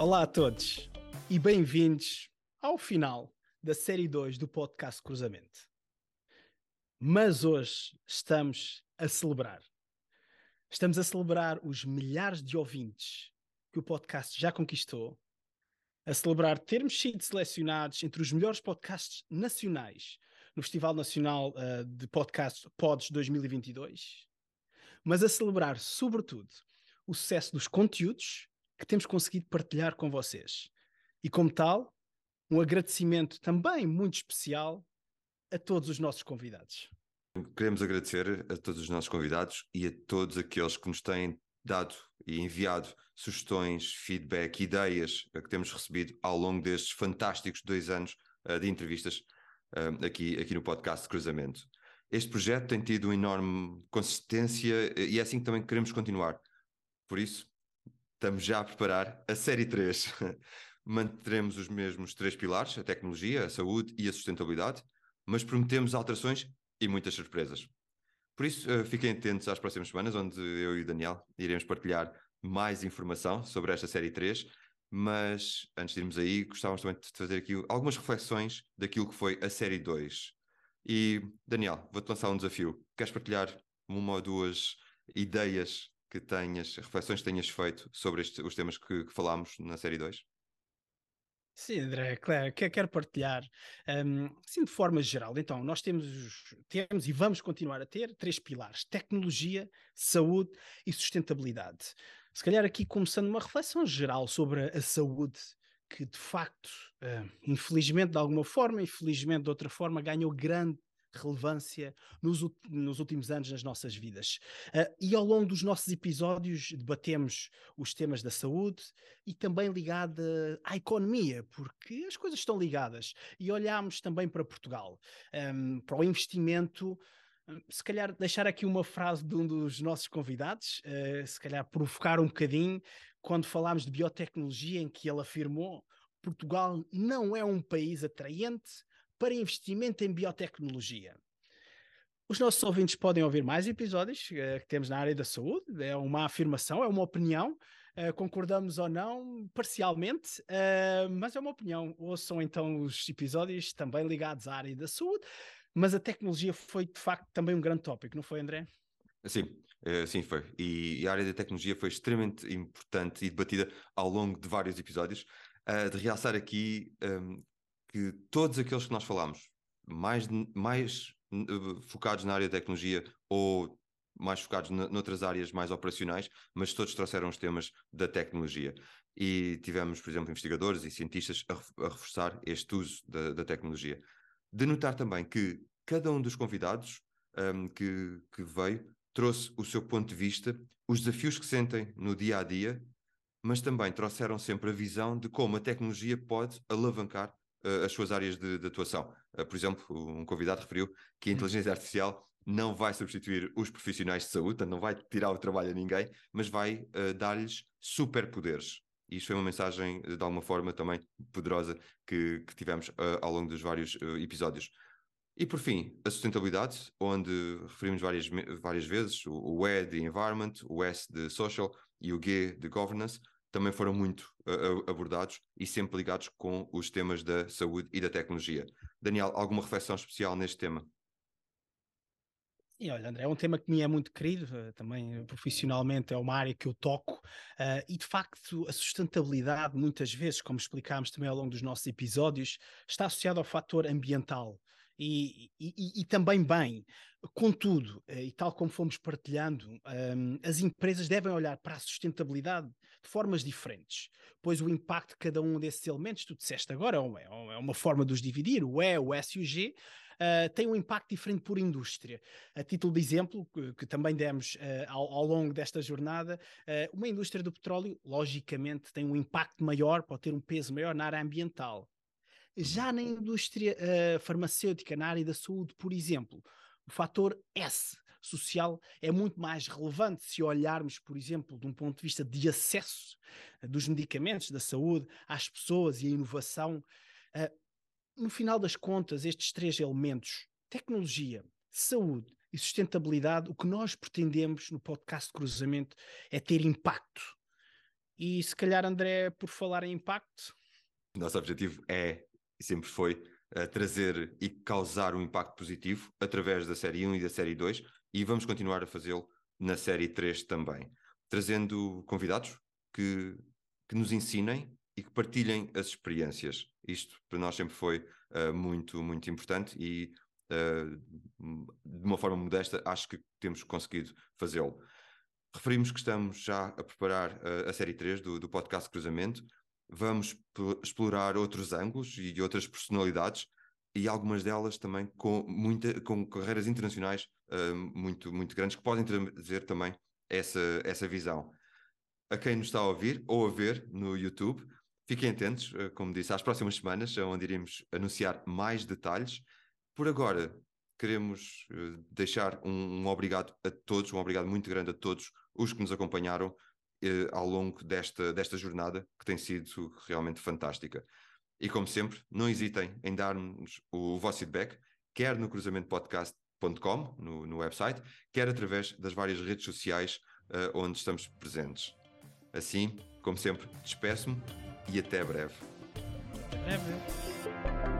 Olá a todos e bem-vindos ao final da série 2 do podcast Cruzamento. Mas hoje estamos a celebrar. Estamos a celebrar os milhares de ouvintes que o podcast já conquistou, a celebrar termos sido selecionados entre os melhores podcasts nacionais no Festival Nacional uh, de Podcasts Pods 2022, mas a celebrar, sobretudo, o sucesso dos conteúdos que temos conseguido partilhar com vocês. E como tal, um agradecimento também muito especial a todos os nossos convidados. Queremos agradecer a todos os nossos convidados e a todos aqueles que nos têm dado e enviado sugestões, feedback, ideias que temos recebido ao longo destes fantásticos dois anos uh, de entrevistas uh, aqui, aqui no podcast de Cruzamento. Este projeto tem tido uma enorme consistência e é assim que também queremos continuar. Por isso, estamos já a preparar a série 3. Manteremos os mesmos três pilares: a tecnologia, a saúde e a sustentabilidade, mas prometemos alterações e muitas surpresas. Por isso, uh, fiquem atentos às próximas semanas, onde eu e o Daniel iremos partilhar mais informação sobre esta série 3. Mas antes de irmos aí, gostávamos também de fazer aqui algumas reflexões daquilo que foi a série 2. E Daniel, vou-te lançar um desafio. Queres partilhar uma ou duas ideias que tenhas, reflexões que tenhas feito sobre este, os temas que, que falámos na série 2? Sim, André, claro, que quero partilhar, um, sim, de forma geral. Então, nós temos, temos e vamos continuar a ter três pilares: tecnologia, saúde e sustentabilidade. Se calhar aqui começando uma reflexão geral sobre a saúde, que de facto, uh, infelizmente de alguma forma, infelizmente de outra forma, ganhou grande relevância nos, nos, últimos anos nas nossas vidas. Uh, e ao longo dos nossos episódios debatemos os temas da saúde e também ligada à economia, porque as coisas estão ligadas. E olhamos também para Portugal, um, para o investimento. Se calhar deixar aqui uma frase de um dos nossos convidados, uh, se calhar provocar um bocadinho, quando falámos de biotecnologia, em que ele afirmou Portugal não é um país atraente para investimento em biotecnologia. Os nossos ouvintes podem ouvir mais episódios uh, que temos na área da saúde, é uma afirmação, é uma opinião, uh, concordamos ou não, parcialmente, uh, mas é uma opinião. Ouçam então os episódios também ligados à área da saúde, mas a tecnologia foi de facto também um grande tópico, não foi, André? Sim, sim foi. E a área da tecnologia foi extremamente importante e debatida ao longo de vários episódios. de realçar aqui um, que todos aqueles que nós falamos, mais, mais uh, focados na área da tecnologia ou mais focados noutras áreas mais operacionais, mas todos trouxeram os temas da tecnologia. E tivemos, por exemplo, investigadores e cientistas a, a reforçar este uso da, da, tecnologia. De notar também que cada um dos convidados um, que, que veio trouxe o seu ponto de vista, os desafios que sentem no dia a dia, mas também trouxeram sempre a visão de como a tecnologia pode alavancar as suas áreas de, de atuação. Uh, por exemplo, um convidado referiu que a inteligência artificial não vai substituir os profissionais de saúde, não vai tirar o trabalho a ninguém, mas vai uh, dar-lhes superpoderes. E isto foi uma mensagem, de alguma forma, também poderosa que, que tivemos ao longo dos vários episódios. E por fim, a sustentabilidade, onde referimos várias, várias vezes o, o E de Environment, o S de Social e o G de Governance, também foram muito uh, abordados e sempre ligados com os temas da saúde e da tecnologia. Daniel, alguma reflexão especial neste tema? E olha, André, é um tema que me é muito querido, eh, também profissionalmente é uma área que eu toco, uh, e de facto a sustentabilidade, muitas vezes, como explicámos também ao longo dos nossos episódios, está associada ao fator ambiental e, e, e, também bem. Contudo, eh, e tal como fomos partilhando, um, as empresas devem olhar para a sustentabilidade de formas diferentes, pois o impacto de cada um desses elementos, tu disseste agora, é, é uma forma de os dividir, o E, o S e o G, uh, tem um impacto diferente por indústria. A título de exemplo, que, que também demos uh, ao, ao, longo desta jornada, uh, uma indústria do petróleo, logicamente, tem um impacto maior, pode ter um peso maior na área ambiental. Já na indústria uh, farmacêutica, na área da saúde, por exemplo, o fator S social é muito mais relevante se olharmos, por exemplo, de um ponto de vista de acesso uh, dos medicamentos da saúde às pessoas e a inovação. Uh, no final das contas, estes três elementos, tecnologia, saúde e sustentabilidade, o que nós pretendemos no podcast Cruzamento é ter impacto E se calhar, André, por falar em impacto. Nosso objetivo é e sempre foi uh, trazer e causar um impacto positivo através da série 1 e da série 2 e vamos continuar a fazê-lo na série 3 também, trazendo convidados que, que nos ensinem e que partilhem as experiências. Isto para nós sempre foi uh, muito, muito importante e uh, de uma forma modesta acho que temos conseguido fazê-lo. Referimos que estamos já a preparar uh, a série 3 do, do podcast Cruzamento. Vamos explorar outros ângulos e outras personalidades e algumas delas também com, muita, com carreiras internacionais uh, muito, muito grandes que podem trazer também essa, essa visão. A quem nos está a ouvir ou a ver no YouTube, fiquem atentos, uh, como disse, às próximas semanas, onde iremos anunciar mais detalhes. Por agora, queremos uh, deixar um, um, obrigado a todos, um obrigado muito grande a todos os que nos acompanharam ao longo desta, desta jornada, que tem sido realmente fantástica. E como sempre, não hesitem em dar-nos o vosso feedback, quer no cruzamentopodcast.com, no, no website, quer através das várias redes sociais uh, onde estamos presentes. Assim, como sempre, despeço-me e até breve. Até breve.